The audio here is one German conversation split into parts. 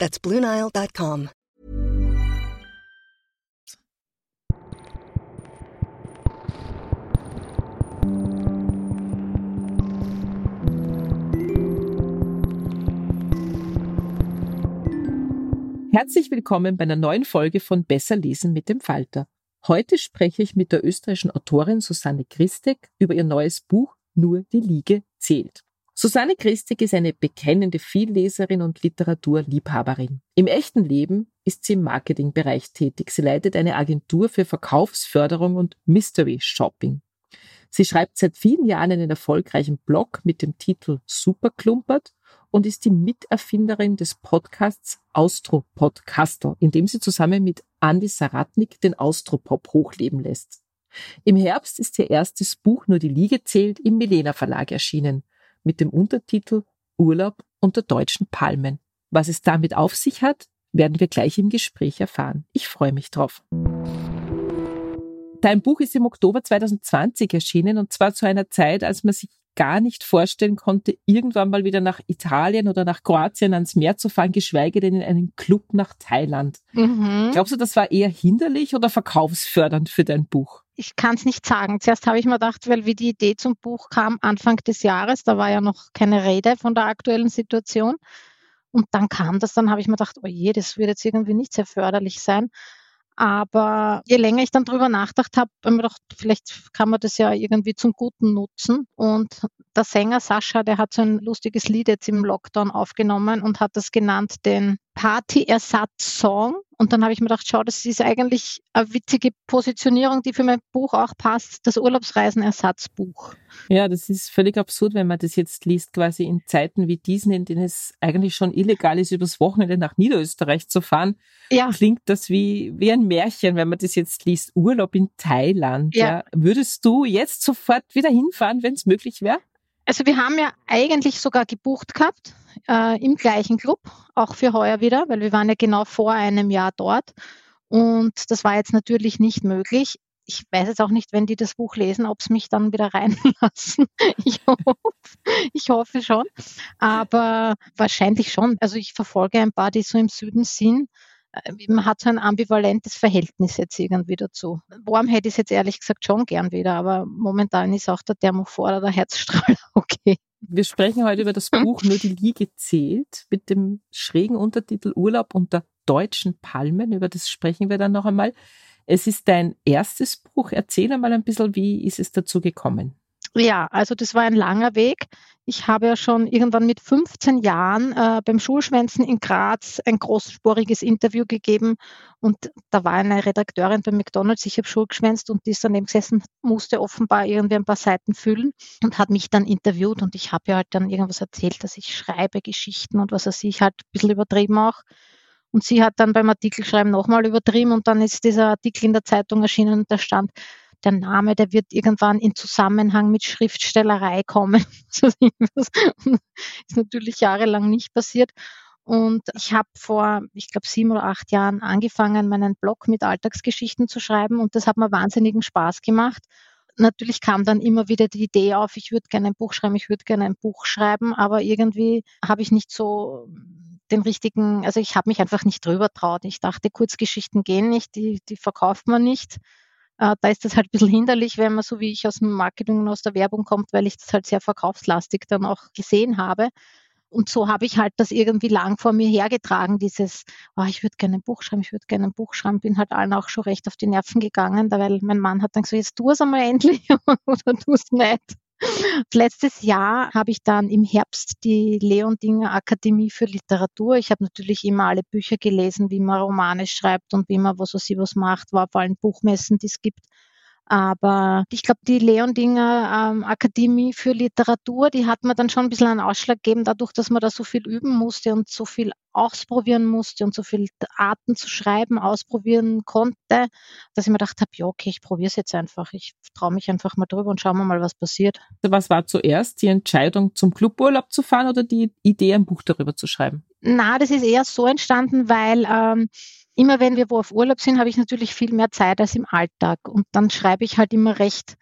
That's BlueNile.com. Herzlich willkommen bei einer neuen Folge von Besser lesen mit dem Falter. Heute spreche ich mit der österreichischen Autorin Susanne Christek über ihr neues Buch Nur die Liege zählt. Susanne Christig ist eine bekennende Vielleserin und Literaturliebhaberin. Im echten Leben ist sie im Marketingbereich tätig. Sie leitet eine Agentur für Verkaufsförderung und Mystery Shopping. Sie schreibt seit vielen Jahren einen erfolgreichen Blog mit dem Titel Superklumpert und ist die Miterfinderin des Podcasts Austro Podcaster, in dem sie zusammen mit Andy Saratnik den Austropop hochleben lässt. Im Herbst ist ihr erstes Buch Nur die Liege zählt im Milena Verlag erschienen mit dem Untertitel Urlaub unter deutschen Palmen. Was es damit auf sich hat, werden wir gleich im Gespräch erfahren. Ich freue mich drauf. Dein Buch ist im Oktober 2020 erschienen und zwar zu einer Zeit, als man sich gar nicht vorstellen konnte, irgendwann mal wieder nach Italien oder nach Kroatien ans Meer zu fahren, geschweige denn in einen Club nach Thailand. Mhm. Glaubst du, das war eher hinderlich oder verkaufsfördernd für dein Buch? Ich kann es nicht sagen. Zuerst habe ich mir gedacht, weil wie die Idee zum Buch kam, Anfang des Jahres, da war ja noch keine Rede von der aktuellen Situation. Und dann kam das, dann habe ich mir gedacht, oh je, das wird jetzt irgendwie nicht sehr förderlich sein. Aber je länger ich dann drüber nachgedacht habe, habe ich mir gedacht, vielleicht kann man das ja irgendwie zum Guten nutzen. Und der Sänger Sascha, der hat so ein lustiges Lied jetzt im Lockdown aufgenommen und hat das genannt den Party-Ersatz-Song. Und dann habe ich mir gedacht, schau, das ist eigentlich eine witzige Positionierung, die für mein Buch auch passt, das Urlaubsreisen-Ersatzbuch. Ja, das ist völlig absurd, wenn man das jetzt liest, quasi in Zeiten wie diesen, in denen es eigentlich schon illegal ist, übers Wochenende nach Niederösterreich zu fahren. Ja. Klingt das wie, wie ein Märchen, wenn man das jetzt liest. Urlaub in Thailand. Ja. ja. Würdest du jetzt sofort wieder hinfahren, wenn es möglich wäre? Also wir haben ja eigentlich sogar gebucht gehabt äh, im gleichen Club, auch für heuer wieder, weil wir waren ja genau vor einem Jahr dort. Und das war jetzt natürlich nicht möglich. Ich weiß jetzt auch nicht, wenn die das Buch lesen, ob es mich dann wieder reinlassen. Ich hoffe, ich hoffe schon. Aber wahrscheinlich schon. Also ich verfolge ein paar, die so im Süden sind. Äh, man hat so ein ambivalentes Verhältnis jetzt irgendwie dazu. Warm hätte ich es jetzt ehrlich gesagt schon gern wieder, aber momentan ist auch der Thermophor oder der Herzstrahl okay. Wir sprechen heute über das Buch Nur die Liege zählt mit dem schrägen Untertitel Urlaub unter deutschen Palmen. Über das sprechen wir dann noch einmal. Es ist dein erstes Buch. Erzähl einmal ein bisschen, wie ist es dazu gekommen? Ja, also das war ein langer Weg. Ich habe ja schon irgendwann mit 15 Jahren äh, beim Schulschwänzen in Graz ein großspuriges Interview gegeben und da war eine Redakteurin bei McDonalds, ich habe Schulgeschwänzt und die ist daneben gesessen, musste offenbar irgendwie ein paar Seiten füllen und hat mich dann interviewt und ich habe ja halt dann irgendwas erzählt, dass ich schreibe Geschichten und was weiß ich, halt ein bisschen übertrieben auch. Und sie hat dann beim Artikelschreiben nochmal übertrieben und dann ist dieser Artikel in der Zeitung erschienen und da stand, der Name, der wird irgendwann in Zusammenhang mit Schriftstellerei kommen. das ist natürlich jahrelang nicht passiert. Und ich habe vor, ich glaube, sieben oder acht Jahren angefangen, meinen Blog mit Alltagsgeschichten zu schreiben und das hat mir wahnsinnigen Spaß gemacht. natürlich kam dann immer wieder die Idee auf, ich würde gerne ein Buch schreiben, ich würde gerne ein Buch schreiben, aber irgendwie habe ich nicht so den richtigen, also ich habe mich einfach nicht drüber traut. Ich dachte, Kurzgeschichten gehen nicht, die, die verkauft man nicht. Äh, da ist das halt ein bisschen hinderlich, wenn man so wie ich aus dem Marketing und aus der Werbung kommt, weil ich das halt sehr verkaufslastig dann auch gesehen habe. Und so habe ich halt das irgendwie lang vor mir hergetragen, dieses, oh, ich würde gerne ein Buch schreiben, ich würde gerne ein Buch schreiben, bin halt allen auch schon recht auf die Nerven gegangen, weil mein Mann hat dann gesagt, jetzt tu es einmal endlich oder tu es nicht. Letztes Jahr habe ich dann im Herbst die Leondinger Akademie für Literatur. Ich habe natürlich immer alle Bücher gelesen, wie man Romane schreibt und wie man was weiß ich was macht, war vor allem Buchmessen, die es gibt. Aber ich glaube, die Leondinger ähm, Akademie für Literatur, die hat mir dann schon ein bisschen einen Ausschlag gegeben, dadurch, dass man da so viel üben musste und so viel ausprobieren musste und so viele Arten zu schreiben ausprobieren konnte, dass ich mir gedacht habe, ja, okay, ich probiere es jetzt einfach. Ich traue mich einfach mal drüber und schauen wir mal, was passiert. Was war zuerst die Entscheidung, zum Cluburlaub zu fahren oder die Idee, ein Buch darüber zu schreiben? Na, das ist eher so entstanden, weil ähm, immer wenn wir wo auf Urlaub sind, habe ich natürlich viel mehr Zeit als im Alltag. Und dann schreibe ich halt immer recht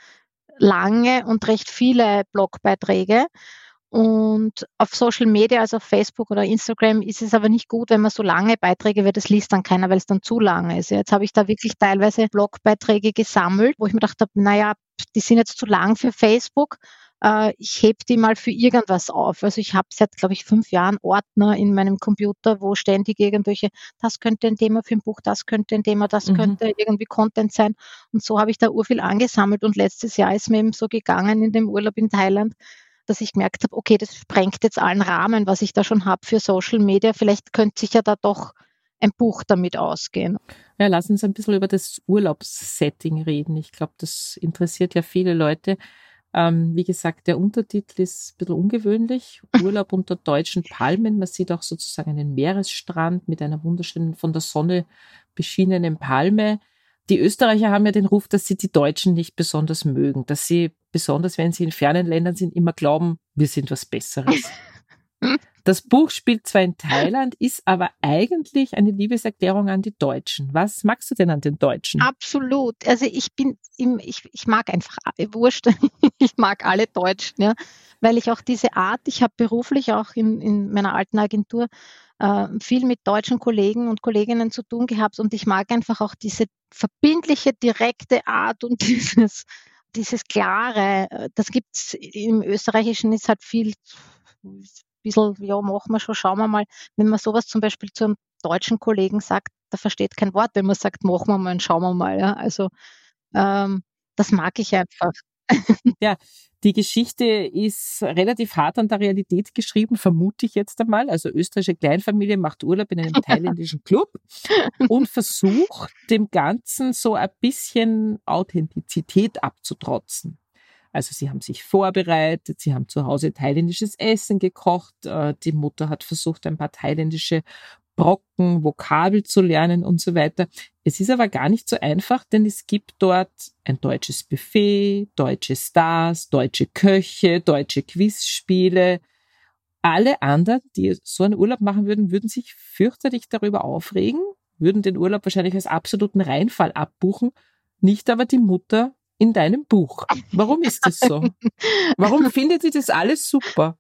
lange und recht viele Blogbeiträge. Und auf Social Media, also auf Facebook oder Instagram, ist es aber nicht gut, wenn man so lange Beiträge, weil das liest dann keiner, weil es dann zu lang ist. Jetzt habe ich da wirklich teilweise Blogbeiträge gesammelt, wo ich mir gedacht habe, naja, die sind jetzt zu lang für Facebook äh, ich heb die mal für irgendwas auf. Also ich habe seit, glaube ich, fünf Jahren Ordner in meinem Computer, wo ständig irgendwelche, das könnte ein Thema für ein Buch, das könnte ein Thema, das mhm. könnte irgendwie Content sein. Und so habe ich da urviel angesammelt. Und letztes Jahr ist mir eben so gegangen in dem Urlaub in Thailand, dass ich gemerkt habe, okay, das sprengt jetzt allen Rahmen, was ich da schon habe für Social Media. Vielleicht könnte sich ja da doch ein Buch damit ausgehen. Ja, lass uns ein bisschen über das Urlaubssetting reden. Ich glaube, das interessiert ja viele Leute. Ähm, wie gesagt, der Untertitel ist ein bisschen ungewöhnlich. Urlaub unter deutschen Palmen. Man sieht auch sozusagen einen Meeresstrand mit einer wunderschönen, von der Sonne beschienenen Palme. Die Österreicher haben ja den Ruf, dass sie die Deutschen nicht besonders mögen, dass sie, besonders wenn sie in fernen Ländern sind, immer glauben, wir sind was Besseres. Das Buch spielt zwar in Thailand, ist aber eigentlich eine Liebeserklärung an die Deutschen. Was magst du denn an den Deutschen? Absolut. Also ich bin, im, ich, ich mag einfach, wurscht, ich mag alle Deutschen, ja, weil ich auch diese Art, ich habe beruflich auch in, in meiner alten Agentur äh, viel mit deutschen Kollegen und Kolleginnen zu tun gehabt und ich mag einfach auch diese verbindliche, direkte Art und dieses, dieses klare, das gibt's im Österreichischen ist halt viel bisschen, ja, machen wir schon, schauen wir mal, wenn man sowas zum Beispiel zu einem deutschen Kollegen sagt, der versteht kein Wort, wenn man sagt, machen wir mal und schauen wir mal. Ja. Also ähm, das mag ich einfach. Ja, die Geschichte ist relativ hart an der Realität geschrieben, vermute ich jetzt einmal. Also österreichische Kleinfamilie macht Urlaub in einem thailändischen Club und versucht dem Ganzen so ein bisschen Authentizität abzutrotzen. Also sie haben sich vorbereitet, sie haben zu Hause thailändisches Essen gekocht, äh, die Mutter hat versucht, ein paar thailändische Brocken, Vokabel zu lernen und so weiter. Es ist aber gar nicht so einfach, denn es gibt dort ein deutsches Buffet, deutsche Stars, deutsche Köche, deutsche Quizspiele. Alle anderen, die so einen Urlaub machen würden, würden sich fürchterlich darüber aufregen, würden den Urlaub wahrscheinlich als absoluten Reinfall abbuchen, nicht aber die Mutter in deinem Buch. Warum ist das so? Warum findet sie das alles super?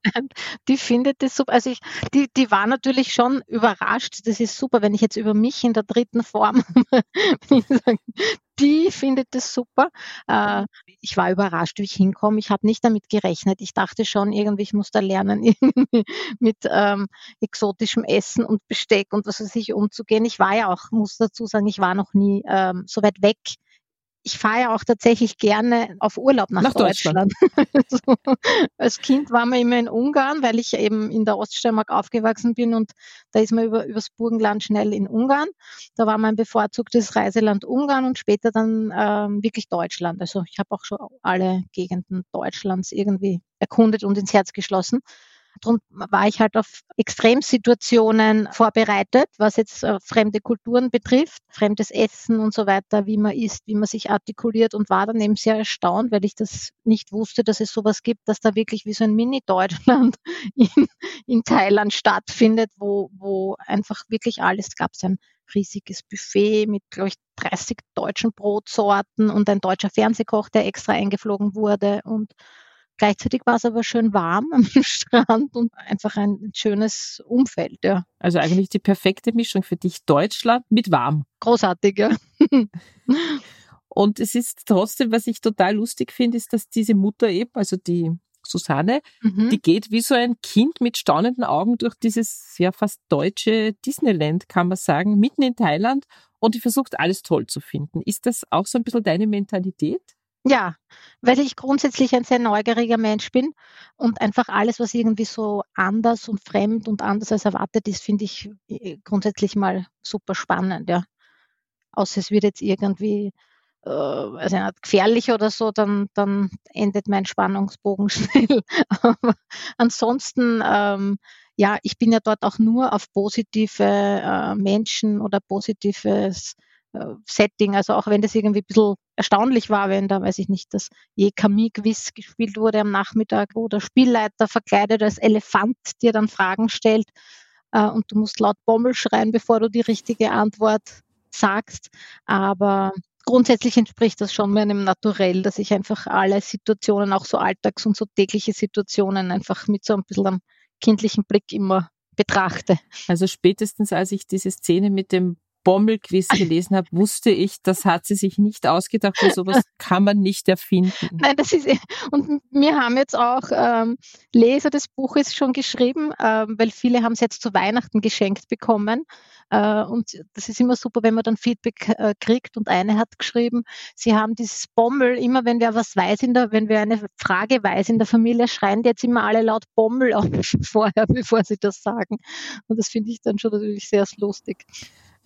Die findet das super. Also ich, die, die war natürlich schon überrascht. Das ist super, wenn ich jetzt über mich in der dritten Form, die findet das super. Äh, ich war überrascht, wie ich hinkomme. Ich habe nicht damit gerechnet. Ich dachte schon, irgendwie, ich muss da lernen, irgendwie mit ähm, exotischem Essen und Besteck und was weiß ich umzugehen. Ich war ja auch, muss dazu sagen, ich war noch nie ähm, so weit weg ich fahre ja auch tatsächlich gerne auf Urlaub nach, nach Deutschland. Deutschland. so, als Kind war man immer in Ungarn, weil ich eben in der Oststeiermark aufgewachsen bin und da ist man über, übers Burgenland schnell in Ungarn. Da war mein bevorzugtes Reiseland Ungarn und später dann ähm, wirklich Deutschland. Also ich habe auch schon alle Gegenden Deutschlands irgendwie erkundet und ins Herz geschlossen. Darum war ich halt auf Extremsituationen vorbereitet, was jetzt äh, fremde Kulturen betrifft, fremdes Essen und so weiter, wie man isst, wie man sich artikuliert und war dann eben sehr erstaunt, weil ich das nicht wusste, dass es sowas gibt, dass da wirklich wie so ein Mini-Deutschland in, in Thailand stattfindet, wo, wo einfach wirklich alles gab. Es ein riesiges Buffet mit, glaube ich, 30 deutschen Brotsorten und ein deutscher Fernsehkoch, der extra eingeflogen wurde. Und gleichzeitig war es aber schön warm am Strand und einfach ein schönes Umfeld. Ja. Also eigentlich die perfekte Mischung für dich, Deutschland mit warm. Großartig, ja. Und es ist trotzdem, was ich total lustig finde, ist, dass diese Mutter eben, also die Susanne, mhm. die geht wie so ein Kind mit staunenden Augen durch dieses ja fast deutsche Disneyland, kann man sagen, mitten in Thailand und die versucht alles toll zu finden. Ist das auch so ein bisschen deine Mentalität? Ja, weil ich grundsätzlich ein sehr neugieriger Mensch bin und einfach alles, was irgendwie so anders und fremd und anders als erwartet ist, finde ich äh, grundsätzlich mal super spannend, ja. Außer es wird jetzt irgendwie äh, also gefährlich oder so, dann, dann endet mein Spannungsbogen schnell. Aber ansonsten, ähm, ja, ich bin ja dort auch nur auf positive äh, Menschen oder positives Setting. Also auch wenn das irgendwie ein bisschen erstaunlich war, wenn da, weiß ich nicht, das je Camille-Quiz gespielt wurde am Nachmittag, wo der Spielleiter verkleidet als Elefant dir dann Fragen stellt äh, und du musst laut Bommel schreien, bevor du die richtige Antwort sagst. Aber grundsätzlich entspricht das schon meinem Naturell, dass ich einfach alle Situationen, auch so Alltags- und so tägliche Situationen einfach mit so ein bisschen am kindlichen Blick immer betrachte. Also spätestens als ich diese Szene mit dem Bommelquiz gelesen habe, wusste ich, das hat sie sich nicht ausgedacht, weil sowas kann man nicht erfinden. Nein, das ist, und wir haben jetzt auch ähm, Leser des Buches schon geschrieben, ähm, weil viele haben es jetzt zu Weihnachten geschenkt bekommen. Äh, und das ist immer super, wenn man dann Feedback äh, kriegt. Und eine hat geschrieben, sie haben dieses Bommel, immer wenn wer was weiß in der, wenn wer eine Frage weiß in der Familie, schreien die jetzt immer alle laut Bommel auf vorher, bevor sie das sagen. Und das finde ich dann schon natürlich sehr lustig.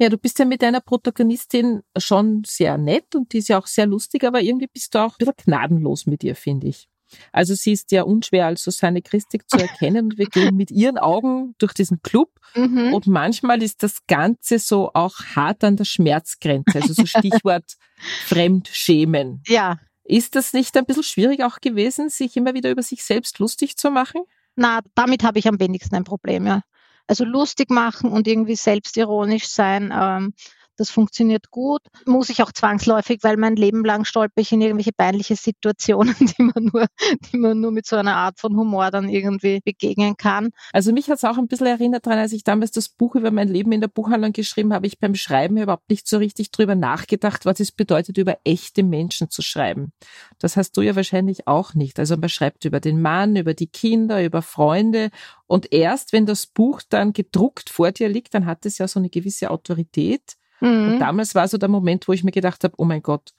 Ja, du bist ja mit deiner Protagonistin schon sehr nett und die ist ja auch sehr lustig, aber irgendwie bist du auch ein bisschen gnadenlos mit ihr, finde ich. Also sie ist ja unschwer als Susanne Christik zu erkennen und wir gehen mit ihren Augen durch diesen Club mhm. und manchmal ist das Ganze so auch hart an der Schmerzgrenze, also so Stichwort Fremdschämen. Ja. Ist das nicht ein bisschen schwierig auch gewesen, sich immer wieder über sich selbst lustig zu machen? Na, damit habe ich am wenigsten ein Problem, ja. Also lustig machen und irgendwie selbstironisch sein. Ähm, das funktioniert gut. Muss ich auch zwangsläufig, weil mein Leben lang stolper ich in irgendwelche peinliche Situationen, die man nur, die man nur mit so einer Art von Humor dann irgendwie begegnen kann. Also mich hat es auch ein bisschen erinnert daran, als ich damals das Buch über mein Leben in der Buchhandlung geschrieben habe, ich beim Schreiben überhaupt nicht so richtig drüber nachgedacht, was es bedeutet, über echte Menschen zu schreiben. Das hast du ja wahrscheinlich auch nicht. Also man schreibt über den Mann, über die Kinder, über Freunde und erst wenn das Buch dann gedruckt vor dir liegt, dann hat es ja so eine gewisse Autorität. Mhm. Und damals war so der Moment, wo ich mir gedacht habe, oh mein Gott,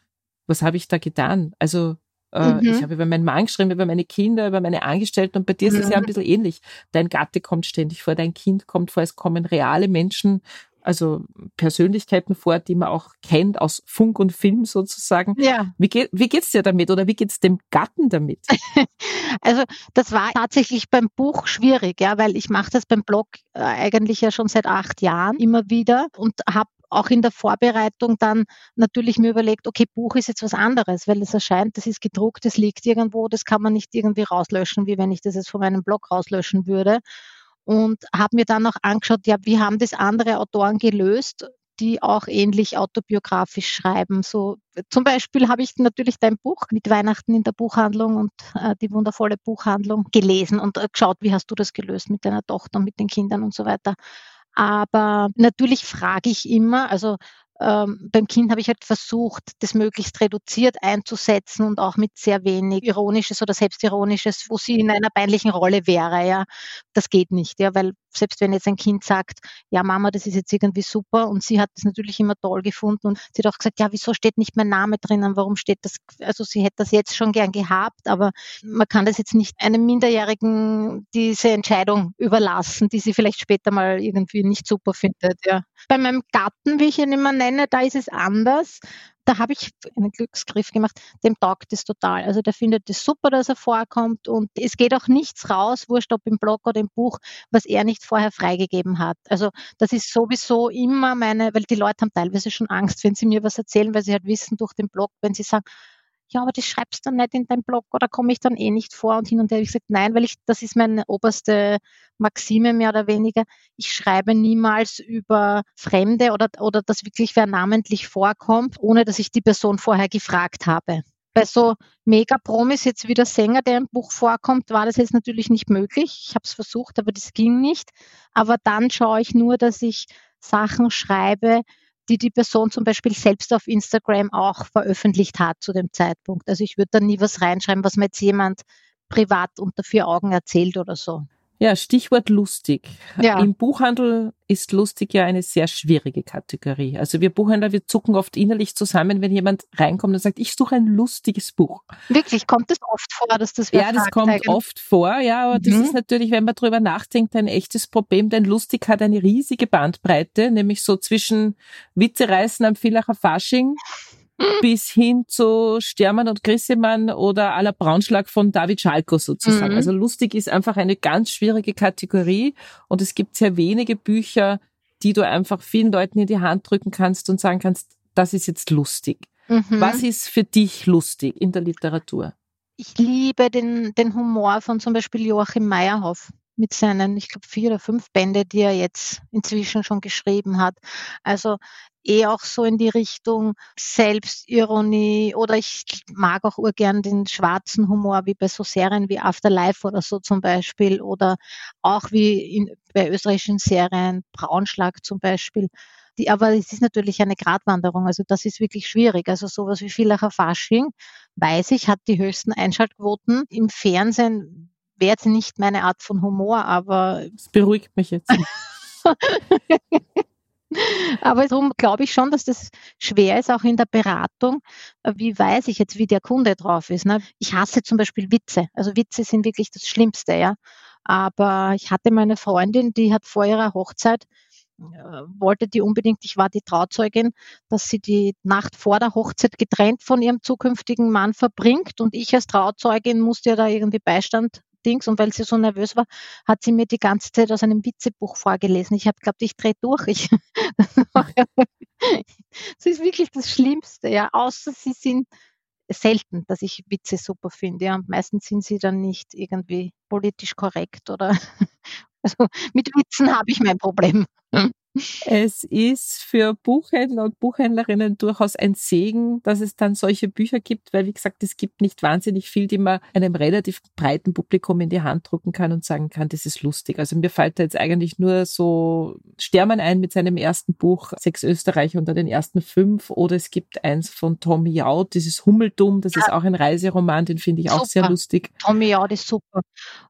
was habe ich da getan? Also äh, mhm. ich habe über meinen Mann geschrieben, über meine Kinder, über meine Angestellten und bei dir ist es ja ein mhm. bisschen ähnlich. Dein Gatte kommt ständig vor, dein Kind kommt vor, es kommen reale Menschen, also Persönlichkeiten vor, die man auch kennt aus Funk und Film sozusagen. Ja. Wie, geht, wie geht's dir damit oder wie geht's dem Gatten damit? also das war tatsächlich beim Buch schwierig, ja, weil ich mache das beim Blog äh, eigentlich ja schon seit acht Jahren immer wieder und habe auch in der Vorbereitung dann natürlich mir überlegt, okay, Buch ist jetzt was anderes, weil es erscheint, das ist gedruckt, das liegt irgendwo, das kann man nicht irgendwie rauslöschen, wie wenn ich das jetzt von meinem Blog rauslöschen würde. Und habe mir dann auch angeschaut, ja, wie haben das andere Autoren gelöst, die auch ähnlich autobiografisch schreiben. So zum Beispiel habe ich natürlich dein Buch mit Weihnachten in der Buchhandlung und äh, die wundervolle Buchhandlung gelesen und äh, geschaut, wie hast du das gelöst mit deiner Tochter, mit den Kindern und so weiter. Aber natürlich frage ich immer, also ähm, beim Kind habe ich halt versucht, das möglichst reduziert einzusetzen und auch mit sehr wenig Ironisches oder Selbstironisches, wo sie in einer peinlichen Rolle wäre. Ja, das geht nicht, ja, weil selbst wenn jetzt ein Kind sagt, ja Mama, das ist jetzt irgendwie super und sie hat das natürlich immer toll gefunden und sie hat auch gesagt, ja, wieso steht nicht mein Name drinnen, warum steht das, also sie hätte das jetzt schon gern gehabt, aber man kann das jetzt nicht einem Minderjährigen diese Entscheidung überlassen, die sie vielleicht später mal irgendwie nicht super findet, ja. Bei meinem Gatten, wie ich ihn immer nenne, da ist es anders da habe ich einen Glücksgriff gemacht, dem taugt es total. Also der findet es super, dass er vorkommt und es geht auch nichts raus, wurscht ob im Blog oder im Buch, was er nicht vorher freigegeben hat. Also das ist sowieso immer meine, weil die Leute haben teilweise schon Angst, wenn sie mir was erzählen, weil sie halt wissen durch den Blog, wenn sie sagen, ja, aber das schreibst du dann nicht in deinem Blog oder komme ich dann eh nicht vor und hin und her. Ich gesagt, nein, weil ich, das ist meine oberste Maxime mehr oder weniger. Ich schreibe niemals über Fremde oder, oder dass wirklich wer namentlich vorkommt, ohne dass ich die Person vorher gefragt habe. Bei so Mega-Promis, jetzt wie der Sänger, der im Buch vorkommt, war das jetzt natürlich nicht möglich. Ich habe es versucht, aber das ging nicht. Aber dann schaue ich nur, dass ich Sachen schreibe, die die Person zum Beispiel selbst auf Instagram auch veröffentlicht hat zu dem Zeitpunkt. Also ich würde da nie was reinschreiben, was mir jetzt jemand privat unter vier Augen erzählt oder so. Ja, Stichwort lustig. Ja. Im Buchhandel ist lustig ja eine sehr schwierige Kategorie. Also wir Buchhändler, wir zucken oft innerlich zusammen, wenn jemand reinkommt und sagt, ich suche ein lustiges Buch. Wirklich, kommt das oft vor, dass das Ja, das kommt eigentlich? oft vor, ja, aber mhm. das ist natürlich, wenn man drüber nachdenkt, ein echtes Problem, denn lustig hat eine riesige Bandbreite, nämlich so zwischen Witze reißen am Villacher Fasching bis hin zu Stermann und Grissemann oder aller Braunschlag von David Schalko sozusagen. Mhm. Also lustig ist einfach eine ganz schwierige Kategorie und es gibt sehr wenige Bücher, die du einfach vielen Leuten in die Hand drücken kannst und sagen kannst, das ist jetzt lustig. Mhm. Was ist für dich lustig in der Literatur? Ich liebe den, den Humor von zum Beispiel Joachim Meyerhoff mit seinen, ich glaube, vier oder fünf Bände, die er jetzt inzwischen schon geschrieben hat. Also eh auch so in die Richtung Selbstironie oder ich mag auch urgern den schwarzen Humor, wie bei so Serien wie Afterlife oder so zum Beispiel oder auch wie in, bei österreichischen Serien Braunschlag zum Beispiel. Die, aber es ist natürlich eine Gratwanderung, also das ist wirklich schwierig. Also sowas wie Villacher Fasching, weiß ich, hat die höchsten Einschaltquoten. Im Fernsehen wäre es nicht meine Art von Humor, aber... Das beruhigt mich jetzt. Aber darum glaube ich schon, dass das schwer ist, auch in der Beratung. Wie weiß ich jetzt, wie der Kunde drauf ist? Ne? Ich hasse zum Beispiel Witze. Also Witze sind wirklich das Schlimmste, ja. Aber ich hatte meine Freundin, die hat vor ihrer Hochzeit äh, wollte die unbedingt, ich war die Trauzeugin, dass sie die Nacht vor der Hochzeit getrennt von ihrem zukünftigen Mann verbringt und ich als Trauzeugin musste ja da irgendwie Beistand Dings und weil sie so nervös war, hat sie mir die ganze Zeit aus einem Witzebuch vorgelesen. Ich habe geglaubt, ich drehe durch. Ich, das ist wirklich das Schlimmste, ja. Außer sie sind selten, dass ich Witze super finde. Ja. Und meistens sind sie dann nicht irgendwie politisch korrekt oder also mit Witzen habe ich mein Problem. Es ist für Buchhändler und Buchhändlerinnen durchaus ein Segen, dass es dann solche Bücher gibt, weil wie gesagt, es gibt nicht wahnsinnig viel, die man einem relativ breiten Publikum in die Hand drucken kann und sagen kann, das ist lustig. Also mir fällt da jetzt eigentlich nur so Stermann ein mit seinem ersten Buch, Sechs Österreicher unter den ersten fünf, oder es gibt eins von Tommy Jaud, dieses Hummeldumm, das ja. ist auch ein Reiseroman, den finde ich super. auch sehr lustig. Tommy Jaud ist super.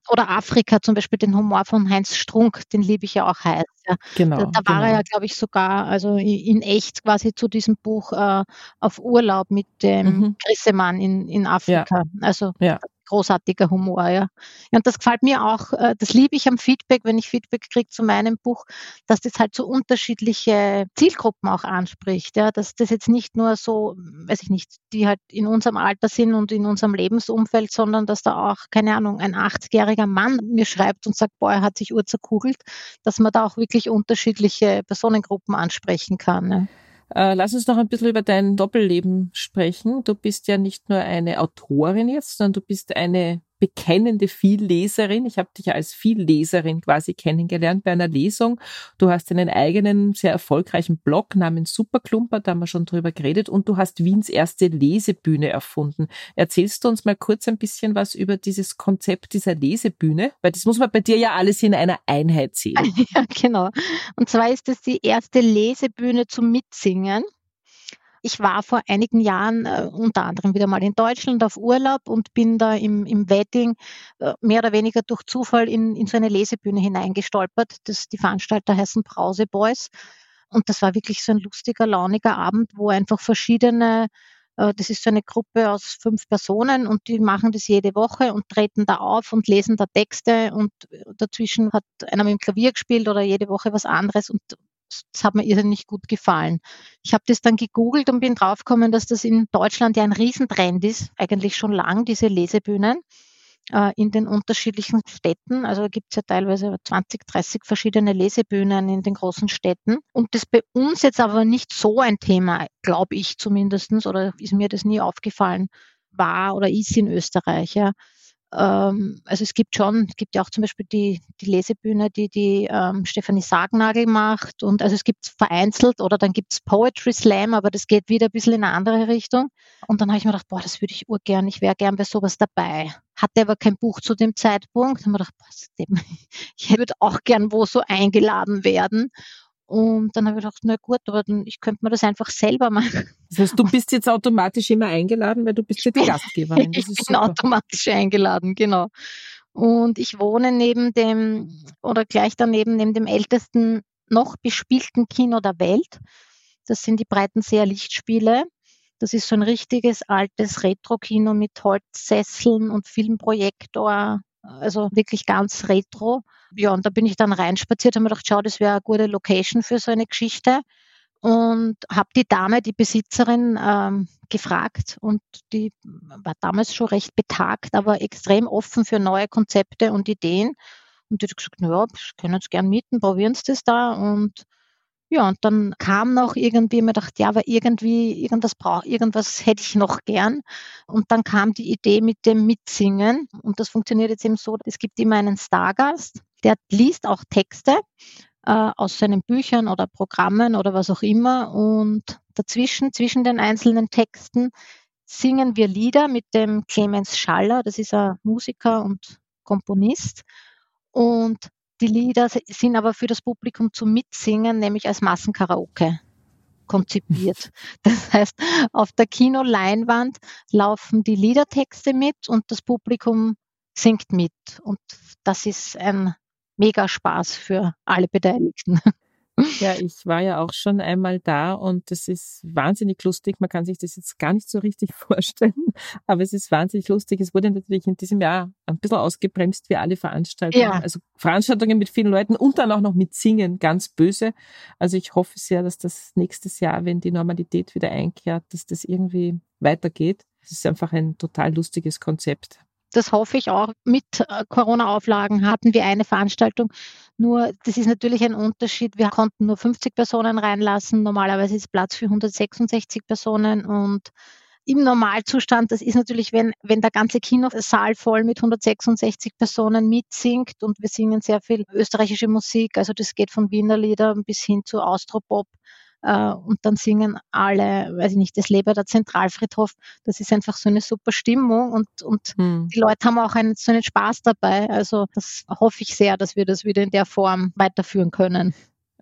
Oder Afrika zum Beispiel, den Humor von Heinz Strunk, den liebe ich ja auch heiß. Ja. Genau. Da, da war genau. er ja, glaube ich, sogar, also in echt quasi zu diesem Buch äh, auf Urlaub mit dem mhm. Grissemann in, in Afrika. Ja. Also ja großartiger Humor, ja. ja. Und das gefällt mir auch, äh, das liebe ich am Feedback, wenn ich Feedback kriege zu meinem Buch, dass das halt so unterschiedliche Zielgruppen auch anspricht, ja, dass das jetzt nicht nur so, weiß ich nicht, die halt in unserem Alter sind und in unserem Lebensumfeld, sondern dass da auch, keine Ahnung, ein 80-jähriger Mann mir schreibt und sagt, boah, er hat sich urzerkugelt, dass man da auch wirklich unterschiedliche Personengruppen ansprechen kann. Ja. Äh, lass uns noch ein bisschen über dein Doppelleben sprechen. Du bist ja nicht nur eine Autorin jetzt, sondern du bist eine bekennende Vielleserin. Ich habe dich ja als Vielleserin quasi kennengelernt bei einer Lesung. Du hast einen eigenen, sehr erfolgreichen Blog namens Superklumper, da haben wir schon drüber geredet, und du hast Wiens erste Lesebühne erfunden. Erzählst du uns mal kurz ein bisschen was über dieses Konzept dieser Lesebühne? Weil das muss man bei dir ja alles in einer Einheit sehen. Ja, genau. Und zwar ist es die erste Lesebühne zum Mitsingen. Ich war vor einigen Jahren äh, unter anderem wieder mal in Deutschland auf Urlaub und bin da im, im Wedding äh, mehr oder weniger durch Zufall in, in so eine Lesebühne hineingestolpert. Das, die Veranstalter heißen Brause Boys. Und das war wirklich so ein lustiger, launiger Abend, wo einfach verschiedene äh, das ist so eine Gruppe aus fünf Personen und die machen das jede Woche und treten da auf und lesen da Texte und dazwischen hat einer mit dem Klavier gespielt oder jede Woche was anderes und das hat mir irrsinnig gut gefallen. Ich habe das dann gegoogelt und bin draufgekommen, dass das in Deutschland ja ein Riesentrend ist, eigentlich schon lang, diese Lesebühnen äh, in den unterschiedlichen Städten. Also gibt es ja teilweise 20, 30 verschiedene Lesebühnen in den großen Städten. Und das bei uns jetzt aber nicht so ein Thema, glaube ich zumindest, oder ist mir das nie aufgefallen. war oder ist in Österreich. Ja. Ähm, also es gibt schon, es gibt ja auch zum Beispiel die, die Lesebühne, die die ähm, Stefanie Sargnagel macht und also es gibt vereinzelt oder dann gibt es Poetry Slam, aber das geht wieder ein bisschen in eine andere Richtung. Und dann habe ich mir gedacht, boah, das würde ich urgern, ich wäre gern bei sowas dabei. Hatte aber kein Buch zu dem Zeitpunkt. Dann habe ich mir gedacht, boah, ich würde auch gern wo so eingeladen werden. Und dann habe ich gedacht, na gut, aber dann, ich könnte mir das einfach selber machen. Das heißt, du bist jetzt automatisch immer eingeladen, weil du bist ja die Gastgeberin. Das ich bin automatisch eingeladen, genau. Und ich wohne neben dem, oder gleich daneben, neben dem ältesten noch bespielten Kino der Welt. Das sind die Breitenseer Lichtspiele. Das ist so ein richtiges altes Retro-Kino mit Holzsesseln und Filmprojektor. Also wirklich ganz retro ja, und da bin ich dann reinspaziert, habe mir gedacht, schau, das wäre eine gute Location für so eine Geschichte. Und habe die Dame, die Besitzerin, ähm, gefragt und die war damals schon recht betagt, aber extrem offen für neue Konzepte und Ideen. Und die hat gesagt, naja, können uns gern mieten, probieren Sie das da. Und ja, und dann kam noch irgendwie, mir dachte, ja, aber irgendwie, irgendwas brauche, irgendwas hätte ich noch gern. Und dann kam die Idee mit dem Mitsingen. Und das funktioniert jetzt eben so, es gibt immer einen Stargast, der liest auch Texte äh, aus seinen Büchern oder Programmen oder was auch immer. Und dazwischen, zwischen den einzelnen Texten, singen wir Lieder mit dem Clemens Schaller. Das ist ein Musiker und Komponist. Und die Lieder sind aber für das Publikum zum Mitsingen, nämlich als Massenkaraoke konzipiert. Das heißt, auf der Kinoleinwand laufen die Liedertexte mit und das Publikum singt mit. Und das ist ein mega Spaß für alle Beteiligten. Ja, ich war ja auch schon einmal da und das ist wahnsinnig lustig. Man kann sich das jetzt gar nicht so richtig vorstellen, aber es ist wahnsinnig lustig. Es wurde natürlich in diesem Jahr ein bisschen ausgebremst wie alle Veranstaltungen. Ja. Also Veranstaltungen mit vielen Leuten und dann auch noch mit Singen, ganz böse. Also ich hoffe sehr, dass das nächstes Jahr, wenn die Normalität wieder einkehrt, dass das irgendwie weitergeht. Es ist einfach ein total lustiges Konzept. Das hoffe ich auch. Mit äh, Corona-Auflagen hatten wir eine Veranstaltung. Nur, das ist natürlich ein Unterschied. Wir konnten nur 50 Personen reinlassen. Normalerweise ist Platz für 166 Personen und im Normalzustand, das ist natürlich, wenn, wenn der ganze Kinosaal voll mit 166 Personen mitsingt und wir singen sehr viel österreichische Musik, also das geht von Wiener Liedern bis hin zu Austropop, und dann singen alle, weiß ich nicht, das Leber der Zentralfriedhof. Das ist einfach so eine super Stimmung und, und hm. die Leute haben auch einen, so einen Spaß dabei. Also das hoffe ich sehr, dass wir das wieder in der Form weiterführen können.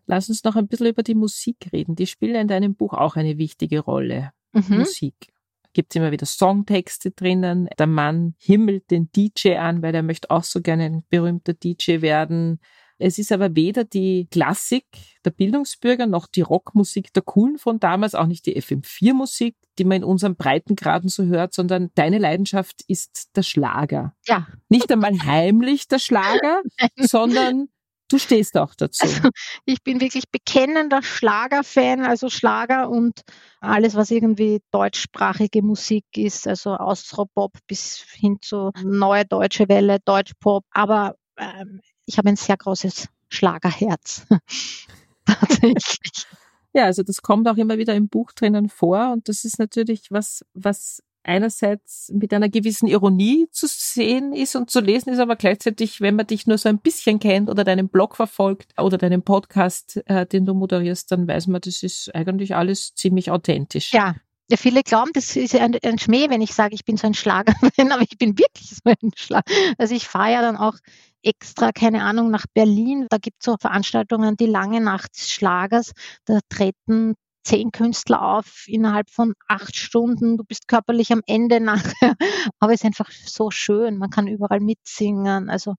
Lass uns noch ein bisschen über die Musik reden. Die spielt in deinem Buch auch eine wichtige Rolle. Mhm. Musik gibt es immer wieder Songtexte drinnen. Der Mann himmelt den DJ an, weil er möchte auch so gerne ein berühmter DJ werden. Es ist aber weder die Klassik der Bildungsbürger noch die Rockmusik der Coolen von damals, auch nicht die FM4-Musik, die man in unseren Breitengraden so hört, sondern deine Leidenschaft ist der Schlager. Ja. Nicht einmal heimlich der Schlager, sondern du stehst auch dazu. Also, ich bin wirklich bekennender Schlagerfan, also Schlager und alles, was irgendwie deutschsprachige Musik ist, also Austropop bis hin zu neue deutsche Welle, Deutschpop. Aber ähm, ich habe ein sehr großes Schlagerherz. Tatsächlich. Ja, also das kommt auch immer wieder im Buch drinnen vor und das ist natürlich was, was einerseits mit einer gewissen Ironie zu sehen ist und zu lesen ist, aber gleichzeitig, wenn man dich nur so ein bisschen kennt oder deinen Blog verfolgt oder deinen Podcast, äh, den du moderierst, dann weiß man, das ist eigentlich alles ziemlich authentisch. Ja, ja, viele glauben, das ist ein, ein Schmäh, wenn ich sage, ich bin so ein Schlagerfan, aber ich bin wirklich so ein Schlager. Also ich fahre ja dann auch extra, keine Ahnung, nach Berlin. Da gibt es so Veranstaltungen, die lange Nacht des Schlagers. Da treten zehn Künstler auf innerhalb von acht Stunden. Du bist körperlich am Ende nachher. Aber es ist einfach so schön. Man kann überall mitsingen. Also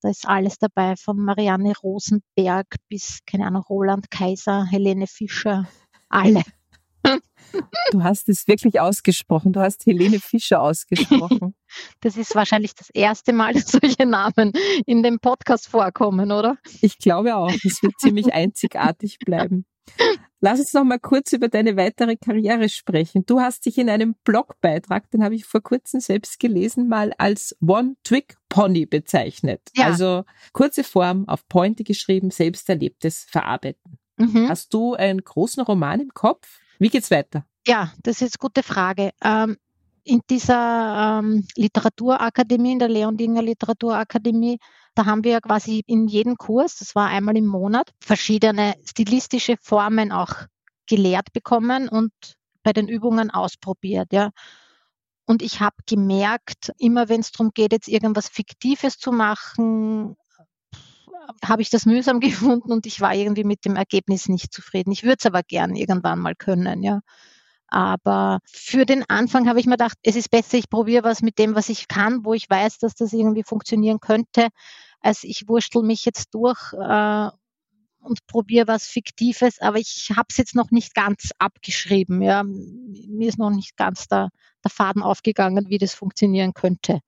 da ist alles dabei, von Marianne Rosenberg bis, keine Ahnung, Roland Kaiser, Helene Fischer, alle. Du hast es wirklich ausgesprochen. Du hast Helene Fischer ausgesprochen. Das ist wahrscheinlich das erste Mal, dass solche Namen in dem Podcast vorkommen, oder? Ich glaube auch. Es wird ziemlich einzigartig bleiben. Lass uns noch mal kurz über deine weitere Karriere sprechen. Du hast dich in einem Blogbeitrag, den habe ich vor kurzem selbst gelesen, mal als One-Trick-Pony bezeichnet. Ja. Also kurze Form, auf Pointe geschrieben, selbst erlebtes Verarbeiten. Mhm. Hast du einen großen Roman im Kopf? Wie geht's weiter? Ja, das ist eine gute Frage. Ähm, in dieser ähm, Literaturakademie, in der Leon Dinger Literaturakademie, da haben wir quasi in jedem Kurs, das war einmal im Monat, verschiedene stilistische Formen auch gelehrt bekommen und bei den Übungen ausprobiert. Ja. Und ich habe gemerkt, immer wenn es darum geht, jetzt irgendwas Fiktives zu machen, habe ich das mühsam gefunden und ich war irgendwie mit dem Ergebnis nicht zufrieden. Ich würde es aber gern irgendwann mal können, ja. Aber für den Anfang habe ich mir gedacht, es ist besser, ich probiere was mit dem, was ich kann, wo ich weiß, dass das irgendwie funktionieren könnte, als ich wurschtel mich jetzt durch äh, und probiere was Fiktives, aber ich habe es jetzt noch nicht ganz abgeschrieben. Ja. Mir ist noch nicht ganz der, der Faden aufgegangen, wie das funktionieren könnte.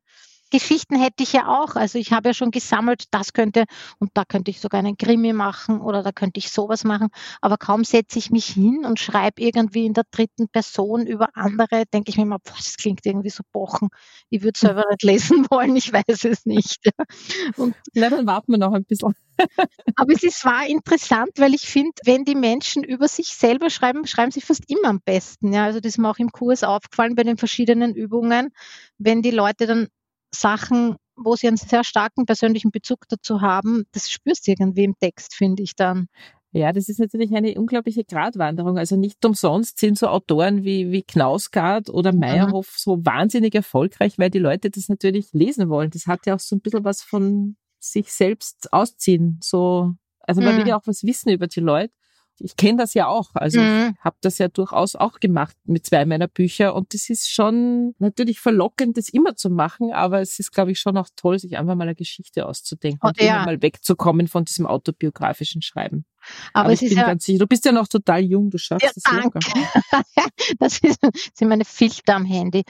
Geschichten hätte ich ja auch. Also ich habe ja schon gesammelt, das könnte, und da könnte ich sogar einen Krimi machen oder da könnte ich sowas machen. Aber kaum setze ich mich hin und schreibe irgendwie in der dritten Person über andere, denke ich mir immer, boah, das klingt irgendwie so bochen. Ich würde selber nicht lesen wollen, ich weiß es nicht. Und Na, dann warten wir noch ein bisschen. Aber es ist war interessant, weil ich finde, wenn die Menschen über sich selber schreiben, schreiben sie fast immer am besten. Ja, also das ist mir auch im Kurs aufgefallen bei den verschiedenen Übungen, wenn die Leute dann Sachen, wo sie einen sehr starken persönlichen Bezug dazu haben, das spürst du irgendwie im Text, finde ich dann. Ja, das ist natürlich eine unglaubliche Gratwanderung. Also nicht umsonst sind so Autoren wie, wie Knausgard oder. Meyerhoff mhm. so wahnsinnig erfolgreich, weil die Leute das natürlich lesen wollen. Das hat ja auch so ein bisschen was von sich selbst ausziehen. So, also man mhm. will ja auch was wissen über die Leute ich kenne das ja auch. Also mhm. ich habe das ja durchaus auch gemacht mit zwei meiner Bücher und das ist schon natürlich verlockend, das immer zu machen, aber es ist, glaube ich, schon auch toll, sich einfach mal eine Geschichte auszudenken oh, und ja. immer mal wegzukommen von diesem autobiografischen Schreiben. Aber, Aber ich bin ja, ganz sicher, du bist ja noch total jung, du schaffst ja, das danke. das ist, sind meine Filter am Handy.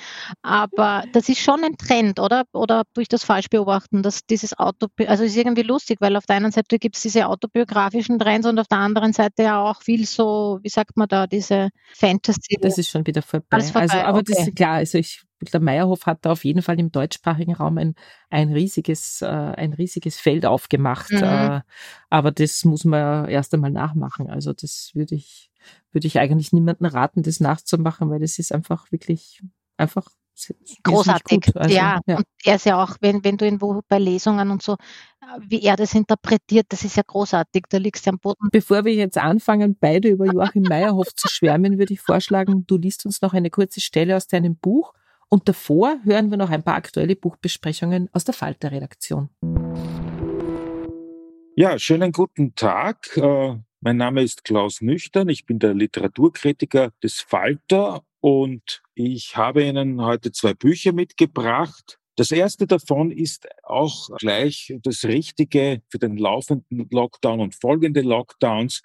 Aber das ist schon ein Trend, oder? Oder durch das falsch beobachten, dass dieses Auto, also es ist irgendwie lustig, weil auf der einen Seite gibt es diese autobiografischen Trends und auf der anderen Seite ja auch viel so, wie sagt man da, diese Fantasy. Das ist schon wieder vorbei. vorbei. Also, aber okay. das ist klar, also ich der Meierhof hat da auf jeden Fall im deutschsprachigen Raum ein, ein riesiges, äh, ein riesiges Feld aufgemacht. Mhm. Äh, aber das muss man erst einmal nachmachen. Also das würde ich, würde ich eigentlich niemanden raten, das nachzumachen, weil das ist einfach wirklich einfach großartig. Also, ja. ja. und er ist ja auch, wenn, wenn du ihn wo bei Lesungen und so, wie er das interpretiert, das ist ja großartig, da liegst du am Boden. Bevor wir jetzt anfangen, beide über Joachim Meyerhoff zu schwärmen, würde ich vorschlagen, du liest uns noch eine kurze Stelle aus deinem Buch und davor hören wir noch ein paar aktuelle Buchbesprechungen aus der Falter-Redaktion. Ja, schönen guten Tag. Äh, mein Name ist Klaus Nüchtern. Ich bin der Literaturkritiker des Falter und ich habe Ihnen heute zwei Bücher mitgebracht. Das erste davon ist auch gleich das Richtige für den laufenden Lockdown und folgende Lockdowns.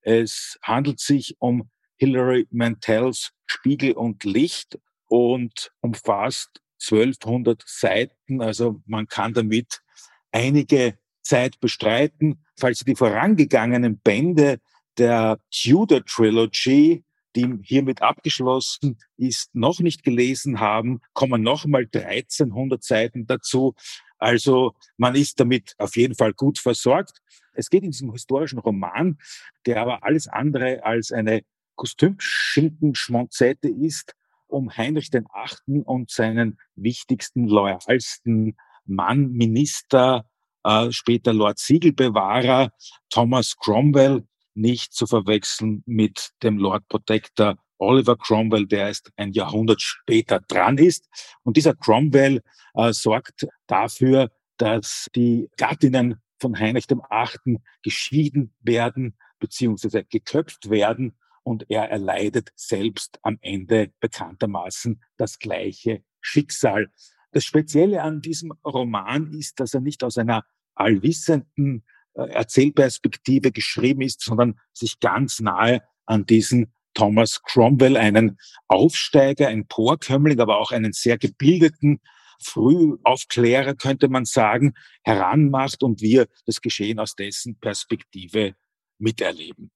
Es handelt sich um Hilary Mantels Spiegel und Licht und umfasst 1200 Seiten. Also man kann damit einige Zeit bestreiten. Falls Sie die vorangegangenen Bände der Tudor Trilogy, die hiermit abgeschlossen ist, noch nicht gelesen haben, kommen nochmal 1300 Seiten dazu. Also man ist damit auf jeden Fall gut versorgt. Es geht in diesem historischen Roman, der aber alles andere als eine Kostümschinken-Schmonzette ist, um Heinrich den Achten und seinen wichtigsten, loyalsten Mann, Minister, äh, später Lord Siegelbewahrer, Thomas Cromwell, nicht zu verwechseln mit dem Lord Protector Oliver Cromwell, der erst ein Jahrhundert später dran ist. Und dieser Cromwell äh, sorgt dafür, dass die Gattinnen von Heinrich dem Achten geschieden werden beziehungsweise geköpft werden und er erleidet selbst am Ende bekanntermaßen das gleiche Schicksal. Das Spezielle an diesem Roman ist, dass er nicht aus einer allwissenden äh, Erzählperspektive geschrieben ist, sondern sich ganz nahe an diesen Thomas Cromwell, einen Aufsteiger, ein Porkömmling, aber auch einen sehr gebildeten Frühaufklärer, könnte man sagen, heranmacht und wir das Geschehen aus dessen Perspektive miterleben.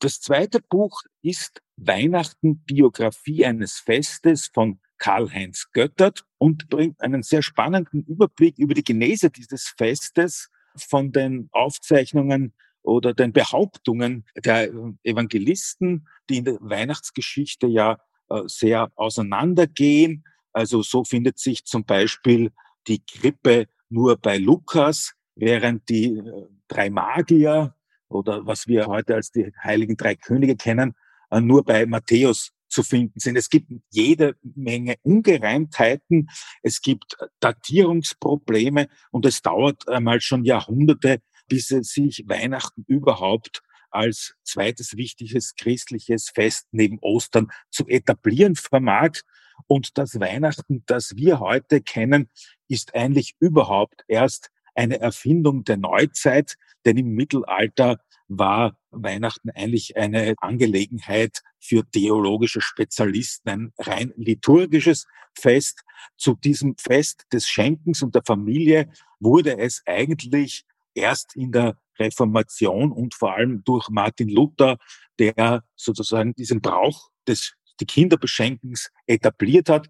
Das zweite Buch ist Weihnachten, Biografie eines Festes von Karl-Heinz Göttert und bringt einen sehr spannenden Überblick über die Genese dieses Festes von den Aufzeichnungen oder den Behauptungen der Evangelisten, die in der Weihnachtsgeschichte ja äh, sehr auseinandergehen. Also so findet sich zum Beispiel die Krippe nur bei Lukas, während die äh, drei Magier oder was wir heute als die heiligen drei Könige kennen, äh, nur bei Matthäus zu finden sind. Es gibt jede Menge Ungereimtheiten, es gibt Datierungsprobleme und es dauert einmal schon Jahrhunderte, bis sich Weihnachten überhaupt als zweites wichtiges christliches Fest neben Ostern zu etablieren vermag. Und das Weihnachten, das wir heute kennen, ist eigentlich überhaupt erst eine Erfindung der Neuzeit, denn im Mittelalter war Weihnachten eigentlich eine Angelegenheit für theologische Spezialisten, ein rein liturgisches Fest. Zu diesem Fest des Schenkens und der Familie wurde es eigentlich erst in der Reformation und vor allem durch Martin Luther, der sozusagen diesen Brauch des die Kinderbeschenkens etabliert hat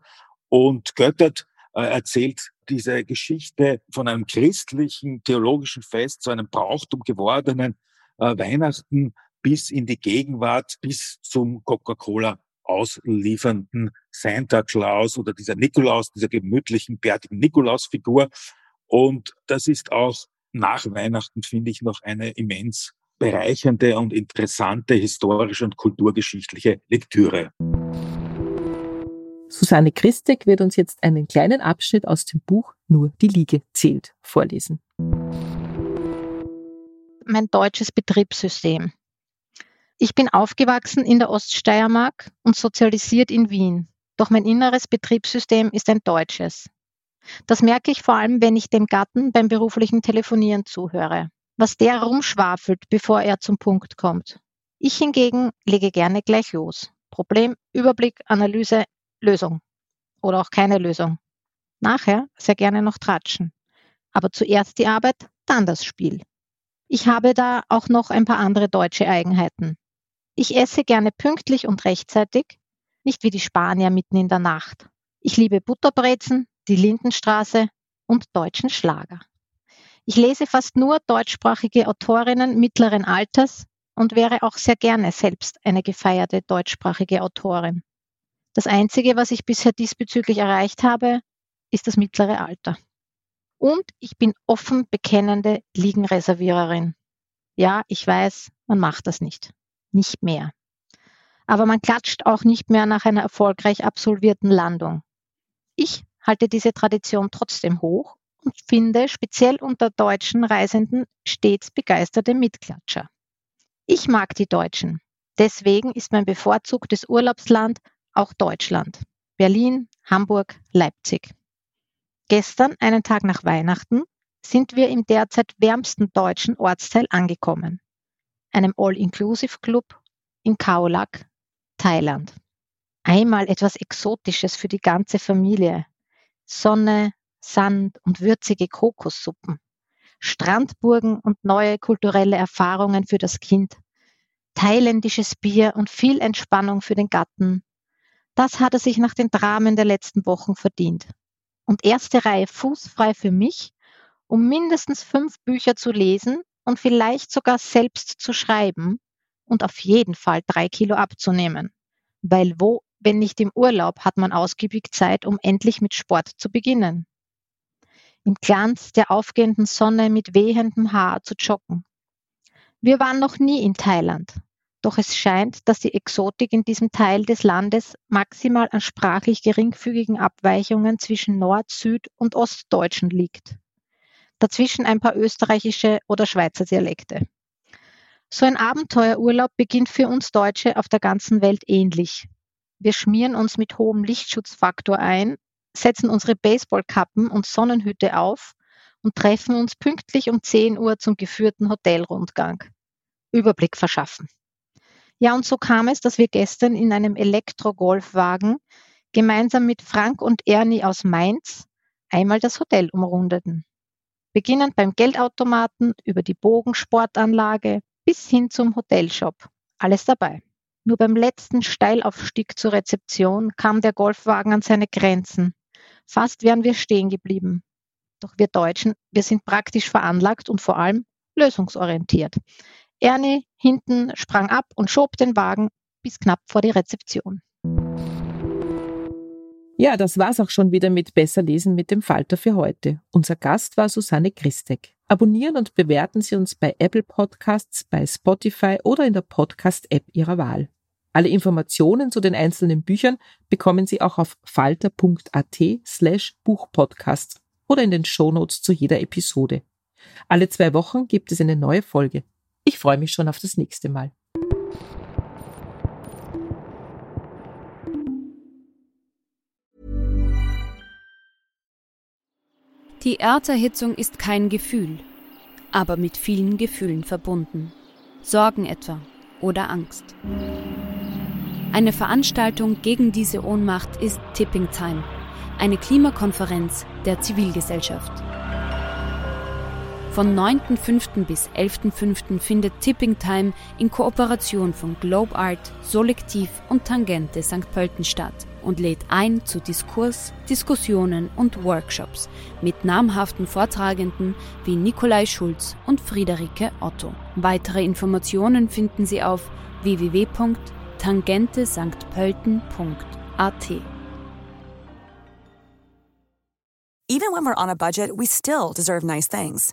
und Göttert erzählt diese Geschichte von einem christlichen theologischen Fest zu einem Brauchtum gewordenen äh, Weihnachten bis in die Gegenwart, bis zum Coca-Cola ausliefernden Santa Claus oder dieser Nikolaus, dieser gemütlichen, bärtigen Nikolausfigur. Und das ist auch nach Weihnachten, finde ich, noch eine immens bereichernde und interessante historische und kulturgeschichtliche Lektüre. Susanne Christek wird uns jetzt einen kleinen Abschnitt aus dem Buch Nur die Liege zählt vorlesen. Mein deutsches Betriebssystem. Ich bin aufgewachsen in der Oststeiermark und sozialisiert in Wien. Doch mein inneres Betriebssystem ist ein deutsches. Das merke ich vor allem, wenn ich dem Gatten beim beruflichen Telefonieren zuhöre was der rumschwafelt, bevor er zum Punkt kommt. Ich hingegen lege gerne gleich los. Problem, Überblick, Analyse, Lösung. Oder auch keine Lösung. Nachher sehr gerne noch tratschen. Aber zuerst die Arbeit, dann das Spiel. Ich habe da auch noch ein paar andere deutsche Eigenheiten. Ich esse gerne pünktlich und rechtzeitig, nicht wie die Spanier mitten in der Nacht. Ich liebe Butterbrezen, die Lindenstraße und deutschen Schlager. Ich lese fast nur deutschsprachige Autorinnen mittleren Alters und wäre auch sehr gerne selbst eine gefeierte deutschsprachige Autorin. Das Einzige, was ich bisher diesbezüglich erreicht habe, ist das mittlere Alter. Und ich bin offen bekennende Liegenreserviererin. Ja, ich weiß, man macht das nicht. Nicht mehr. Aber man klatscht auch nicht mehr nach einer erfolgreich absolvierten Landung. Ich halte diese Tradition trotzdem hoch und finde speziell unter deutschen Reisenden stets begeisterte Mitklatscher. Ich mag die Deutschen. Deswegen ist mein bevorzugtes Urlaubsland auch Deutschland. Berlin, Hamburg, Leipzig. Gestern, einen Tag nach Weihnachten, sind wir im derzeit wärmsten deutschen Ortsteil angekommen. Einem All-Inclusive-Club in Kaolak, Thailand. Einmal etwas Exotisches für die ganze Familie. Sonne, Sand und würzige Kokossuppen, Strandburgen und neue kulturelle Erfahrungen für das Kind, thailändisches Bier und viel Entspannung für den Gatten. Das hat er sich nach den Dramen der letzten Wochen verdient. Und erste Reihe fußfrei für mich, um mindestens fünf Bücher zu lesen und vielleicht sogar selbst zu schreiben und auf jeden Fall drei Kilo abzunehmen. Weil wo, wenn nicht im Urlaub, hat man ausgiebig Zeit, um endlich mit Sport zu beginnen im Glanz der aufgehenden Sonne mit wehendem Haar zu joggen. Wir waren noch nie in Thailand, doch es scheint, dass die Exotik in diesem Teil des Landes maximal an sprachlich geringfügigen Abweichungen zwischen Nord-, Süd- und Ostdeutschen liegt. Dazwischen ein paar österreichische oder Schweizer Dialekte. So ein Abenteuerurlaub beginnt für uns Deutsche auf der ganzen Welt ähnlich. Wir schmieren uns mit hohem Lichtschutzfaktor ein setzen unsere Baseballkappen und Sonnenhüte auf und treffen uns pünktlich um 10 Uhr zum geführten Hotelrundgang. Überblick verschaffen. Ja, und so kam es, dass wir gestern in einem Elektro-Golfwagen gemeinsam mit Frank und Ernie aus Mainz einmal das Hotel umrundeten. Beginnend beim Geldautomaten über die Bogensportanlage bis hin zum Hotelshop. Alles dabei. Nur beim letzten Steilaufstieg zur Rezeption kam der Golfwagen an seine Grenzen Fast wären wir stehen geblieben. Doch wir Deutschen, wir sind praktisch veranlagt und vor allem lösungsorientiert. Ernie hinten sprang ab und schob den Wagen bis knapp vor die Rezeption. Ja, das war's auch schon wieder mit Besser lesen mit dem Falter für heute. Unser Gast war Susanne Christek. Abonnieren und bewerten Sie uns bei Apple Podcasts, bei Spotify oder in der Podcast-App Ihrer Wahl. Alle Informationen zu den einzelnen Büchern bekommen Sie auch auf falter.at slash Buchpodcasts oder in den Shownotes zu jeder Episode. Alle zwei Wochen gibt es eine neue Folge. Ich freue mich schon auf das nächste Mal. Die Erderhitzung ist kein Gefühl, aber mit vielen Gefühlen verbunden. Sorgen etwa oder Angst. Eine Veranstaltung gegen diese Ohnmacht ist Tipping Time, eine Klimakonferenz der Zivilgesellschaft. Von 9.5. bis 11.5. findet Tipping Time in Kooperation von Globe Art, Solektiv und Tangente St. Pölten statt und lädt ein zu Diskurs, Diskussionen und Workshops mit namhaften Vortragenden wie Nikolai Schulz und Friederike Otto. Weitere Informationen finden Sie auf www.tangentesanktpölten.at. Even when we're on a budget, we still deserve nice things.